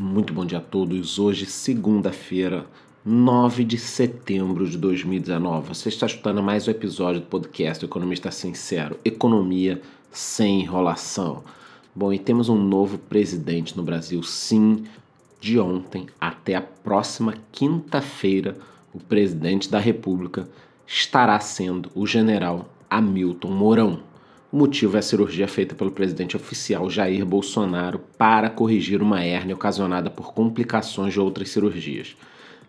Muito bom dia a todos. Hoje, segunda-feira, 9 de setembro de 2019. Você está escutando mais um episódio do podcast Economista Sincero: Economia sem enrolação. Bom, e temos um novo presidente no Brasil, sim. De ontem até a próxima quinta-feira, o presidente da República estará sendo o general Hamilton Mourão. O motivo é a cirurgia feita pelo presidente oficial Jair Bolsonaro para corrigir uma hérnia ocasionada por complicações de outras cirurgias.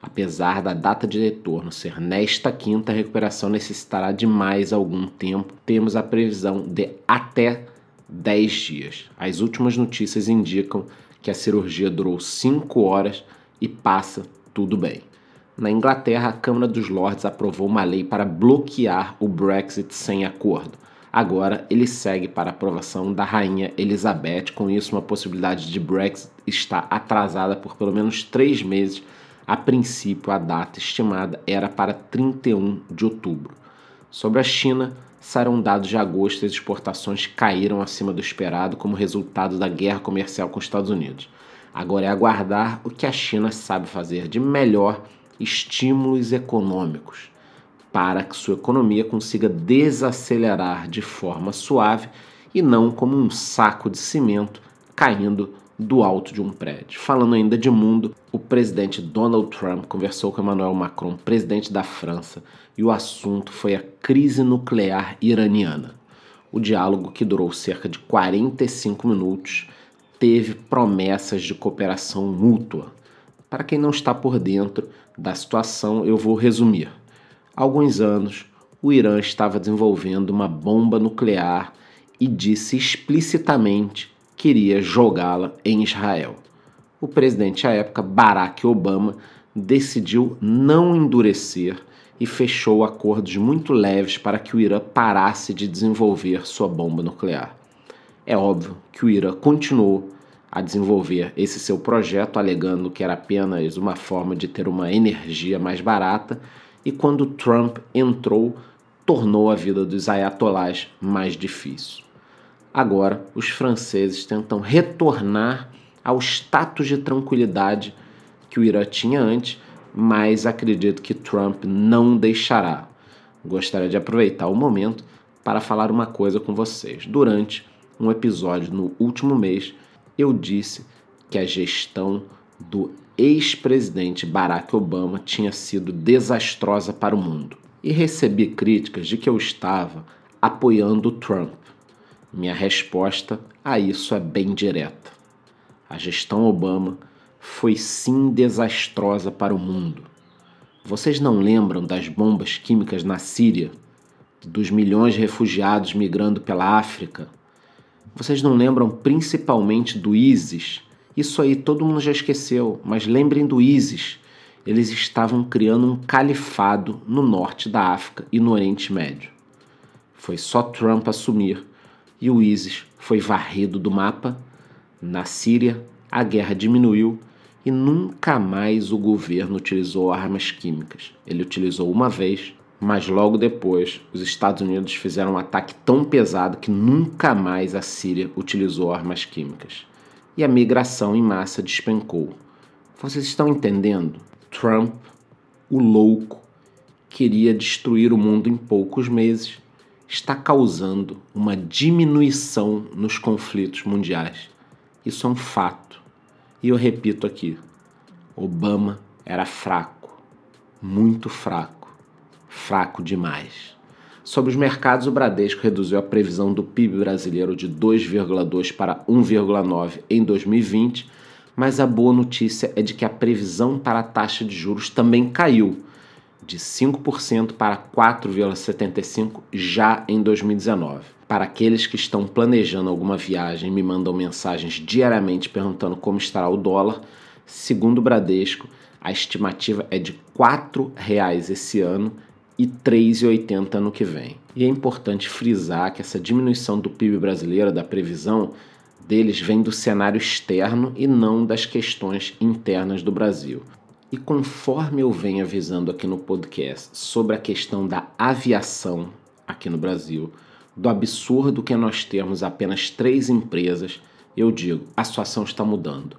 Apesar da data de retorno ser nesta quinta, a recuperação necessitará de mais algum tempo. Temos a previsão de até 10 dias. As últimas notícias indicam que a cirurgia durou 5 horas e passa tudo bem. Na Inglaterra, a Câmara dos Lordes aprovou uma lei para bloquear o Brexit sem acordo. Agora ele segue para aprovação da rainha Elizabeth. Com isso, uma possibilidade de Brexit está atrasada por pelo menos três meses. A princípio, a data estimada era para 31 de outubro. Sobre a China, saíram dados de agosto e as exportações caíram acima do esperado como resultado da guerra comercial com os Estados Unidos. Agora é aguardar o que a China sabe fazer de melhor estímulos econômicos para que sua economia consiga desacelerar de forma suave e não como um saco de cimento caindo do alto de um prédio. Falando ainda de mundo, o presidente Donald Trump conversou com Emmanuel Macron, presidente da França, e o assunto foi a crise nuclear iraniana. O diálogo, que durou cerca de 45 minutos, teve promessas de cooperação mútua. Para quem não está por dentro da situação, eu vou resumir. Há alguns anos, o Irã estava desenvolvendo uma bomba nuclear e disse explicitamente que iria jogá-la em Israel. O presidente à época, Barack Obama, decidiu não endurecer e fechou acordos muito leves para que o Irã parasse de desenvolver sua bomba nuclear. É óbvio que o Irã continuou a desenvolver esse seu projeto, alegando que era apenas uma forma de ter uma energia mais barata e quando Trump entrou, tornou a vida dos ayatolás mais difícil. Agora, os franceses tentam retornar ao status de tranquilidade que o Irã tinha antes, mas acredito que Trump não deixará. Gostaria de aproveitar o momento para falar uma coisa com vocês. Durante um episódio no último mês, eu disse que a gestão do ex-presidente Barack Obama tinha sido desastrosa para o mundo e recebi críticas de que eu estava apoiando Trump. Minha resposta a isso é bem direta. A gestão Obama foi sim desastrosa para o mundo. Vocês não lembram das bombas químicas na Síria, dos milhões de refugiados migrando pela África? Vocês não lembram principalmente do ISIS? Isso aí todo mundo já esqueceu, mas lembrem do ISIS. Eles estavam criando um califado no norte da África e no Oriente Médio. Foi só Trump assumir e o ISIS foi varrido do mapa. Na Síria, a guerra diminuiu e nunca mais o governo utilizou armas químicas. Ele utilizou uma vez, mas logo depois os Estados Unidos fizeram um ataque tão pesado que nunca mais a Síria utilizou armas químicas e a migração em massa despencou. Vocês estão entendendo? Trump, o louco, queria destruir o mundo em poucos meses, está causando uma diminuição nos conflitos mundiais. Isso é um fato. E eu repito aqui: Obama era fraco, muito fraco, fraco demais. Sobre os mercados, o Bradesco reduziu a previsão do PIB brasileiro de 2,2 para 1,9 em 2020, mas a boa notícia é de que a previsão para a taxa de juros também caiu de 5% para 4,75 já em 2019. Para aqueles que estão planejando alguma viagem e me mandam mensagens diariamente perguntando como estará o dólar, segundo o Bradesco, a estimativa é de R$ 4,00 esse ano e 3,80 no que vem. E é importante frisar que essa diminuição do PIB brasileiro, da previsão deles, vem do cenário externo e não das questões internas do Brasil. E conforme eu venho avisando aqui no podcast sobre a questão da aviação aqui no Brasil, do absurdo que nós termos apenas três empresas, eu digo, a situação está mudando.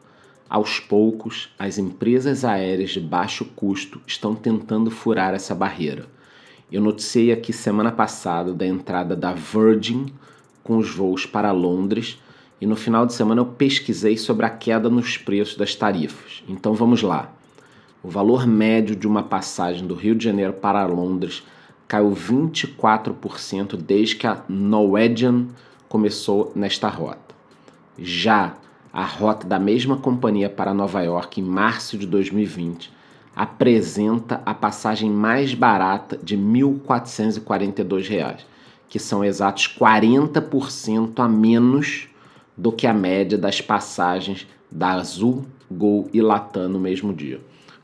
Aos poucos, as empresas aéreas de baixo custo estão tentando furar essa barreira. Eu noticiei aqui semana passada da entrada da Virgin com os voos para Londres e no final de semana eu pesquisei sobre a queda nos preços das tarifas. Então vamos lá. O valor médio de uma passagem do Rio de Janeiro para Londres caiu 24% desde que a Norwegian começou nesta rota. Já a rota da mesma companhia para Nova York em março de 2020 apresenta a passagem mais barata de R$ 1.442, que são exatos 40% a menos do que a média das passagens da Azul, Gol e Latam no mesmo dia.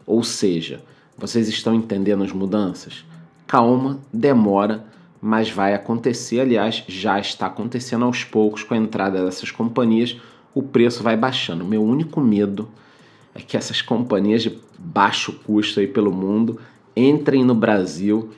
Ou seja, vocês estão entendendo as mudanças? Calma, demora, mas vai acontecer. Aliás, já está acontecendo aos poucos com a entrada dessas companhias, o preço vai baixando. Meu único medo é que essas companhias de baixo custo aí pelo mundo entrem no Brasil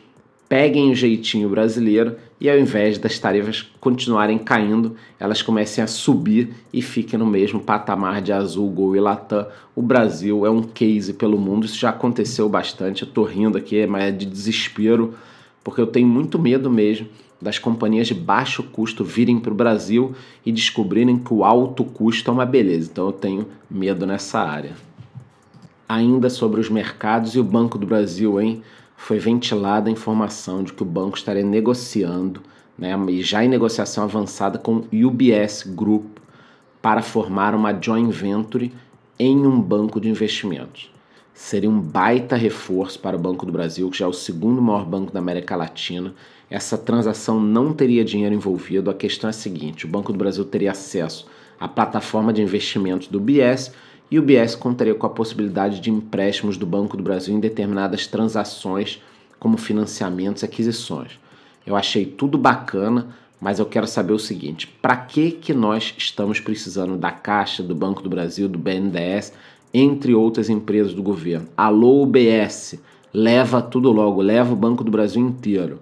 peguem o jeitinho brasileiro e ao invés das tarifas continuarem caindo, elas comecem a subir e fiquem no mesmo patamar de Azul, Gol e Latam. O Brasil é um case pelo mundo, isso já aconteceu bastante. Eu tô rindo aqui, mas é de desespero, porque eu tenho muito medo mesmo das companhias de baixo custo virem para o Brasil e descobrirem que o alto custo é uma beleza. Então eu tenho medo nessa área. Ainda sobre os mercados e o Banco do Brasil, hein? foi ventilada a informação de que o banco estaria negociando, né, e já em negociação avançada com o UBS Group para formar uma joint venture em um banco de investimentos. Seria um baita reforço para o Banco do Brasil, que já é o segundo maior banco da América Latina. Essa transação não teria dinheiro envolvido. A questão é a seguinte: o Banco do Brasil teria acesso à plataforma de investimentos do UBS e o BS contaria com a possibilidade de empréstimos do Banco do Brasil em determinadas transações, como financiamentos e aquisições. Eu achei tudo bacana, mas eu quero saber o seguinte: para que, que nós estamos precisando da Caixa, do Banco do Brasil, do BNDES, entre outras empresas do governo? Alô, UBS, leva tudo logo, leva o Banco do Brasil inteiro.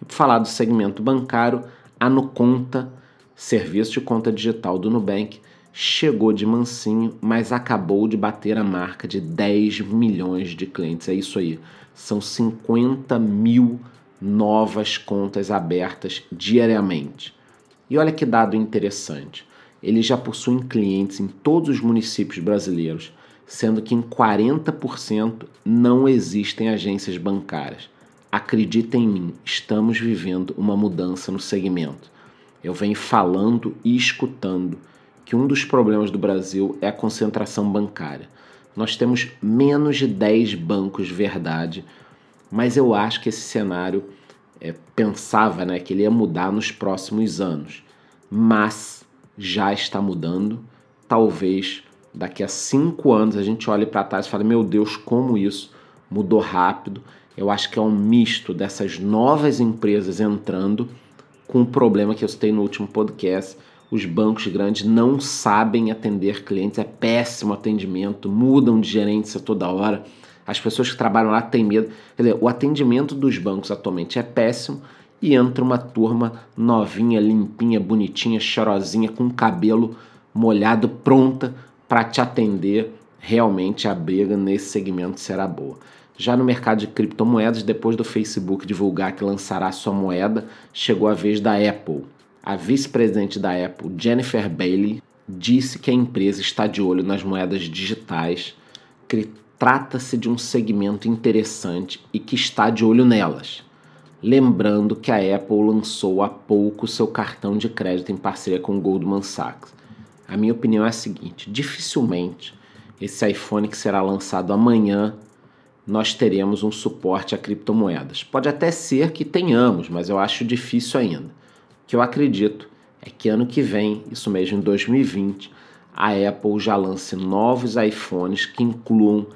E por falar do segmento bancário, a Nuconta, serviço de conta digital do Nubank, chegou de mansinho, mas acabou de bater a marca de 10 milhões de clientes. É isso aí. São 50 mil novas contas abertas diariamente. E olha que dado interessante. Eles já possuem clientes em todos os municípios brasileiros, sendo que em 40% não existem agências bancárias. Acredita em mim, estamos vivendo uma mudança no segmento. Eu venho falando e escutando que um dos problemas do Brasil é a concentração bancária. Nós temos menos de 10 bancos verdade, mas eu acho que esse cenário é, pensava né, que ele ia mudar nos próximos anos. Mas já está mudando. Talvez daqui a cinco anos a gente olhe para trás e fale: meu Deus, como isso mudou rápido. Eu acho que é um misto dessas novas empresas entrando com o problema que eu citei no último podcast os bancos grandes não sabem atender clientes, é péssimo atendimento, mudam de gerentes a toda hora. As pessoas que trabalham lá têm medo. Quer dizer, o atendimento dos bancos atualmente é péssimo e entra uma turma novinha, limpinha, bonitinha, chorosinha, com cabelo molhado, pronta para te atender. Realmente a briga nesse segmento será boa. Já no mercado de criptomoedas, depois do Facebook divulgar que lançará sua moeda, chegou a vez da Apple a vice-presidente da Apple, Jennifer Bailey, disse que a empresa está de olho nas moedas digitais, que trata-se de um segmento interessante e que está de olho nelas. Lembrando que a Apple lançou há pouco seu cartão de crédito em parceria com o Goldman Sachs. A minha opinião é a seguinte: dificilmente esse iPhone que será lançado amanhã nós teremos um suporte a criptomoedas. Pode até ser que tenhamos, mas eu acho difícil ainda que eu acredito é que ano que vem, isso mesmo em 2020, a Apple já lance novos iPhones que incluam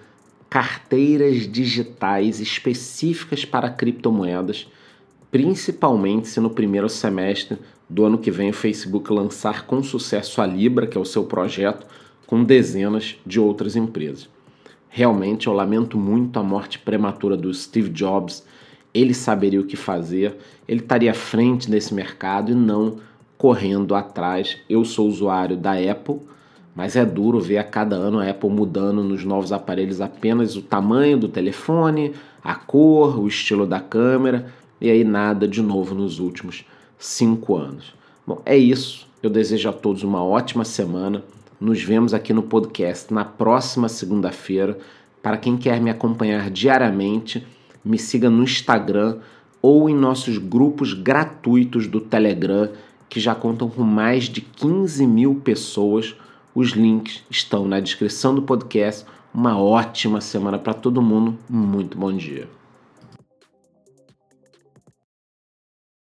carteiras digitais específicas para criptomoedas, principalmente se no primeiro semestre do ano que vem o Facebook lançar com sucesso a Libra, que é o seu projeto, com dezenas de outras empresas. Realmente eu lamento muito a morte prematura do Steve Jobs ele saberia o que fazer, ele estaria à frente desse mercado e não correndo atrás. Eu sou usuário da Apple, Mas é duro ver a cada ano a Apple mudando nos novos aparelhos apenas o tamanho do telefone, a cor, o estilo da câmera e aí nada de novo nos últimos cinco anos. Bom, é isso. Eu desejo a todos uma ótima semana. Nos vemos aqui no podcast na próxima segunda-feira. Para quem quer me acompanhar diariamente, me siga no Instagram ou em nossos grupos gratuitos do Telegram, que já contam com mais de 15 mil pessoas os links estão na descrição do podcast. Uma ótima semana para todo mundo. Muito bom dia.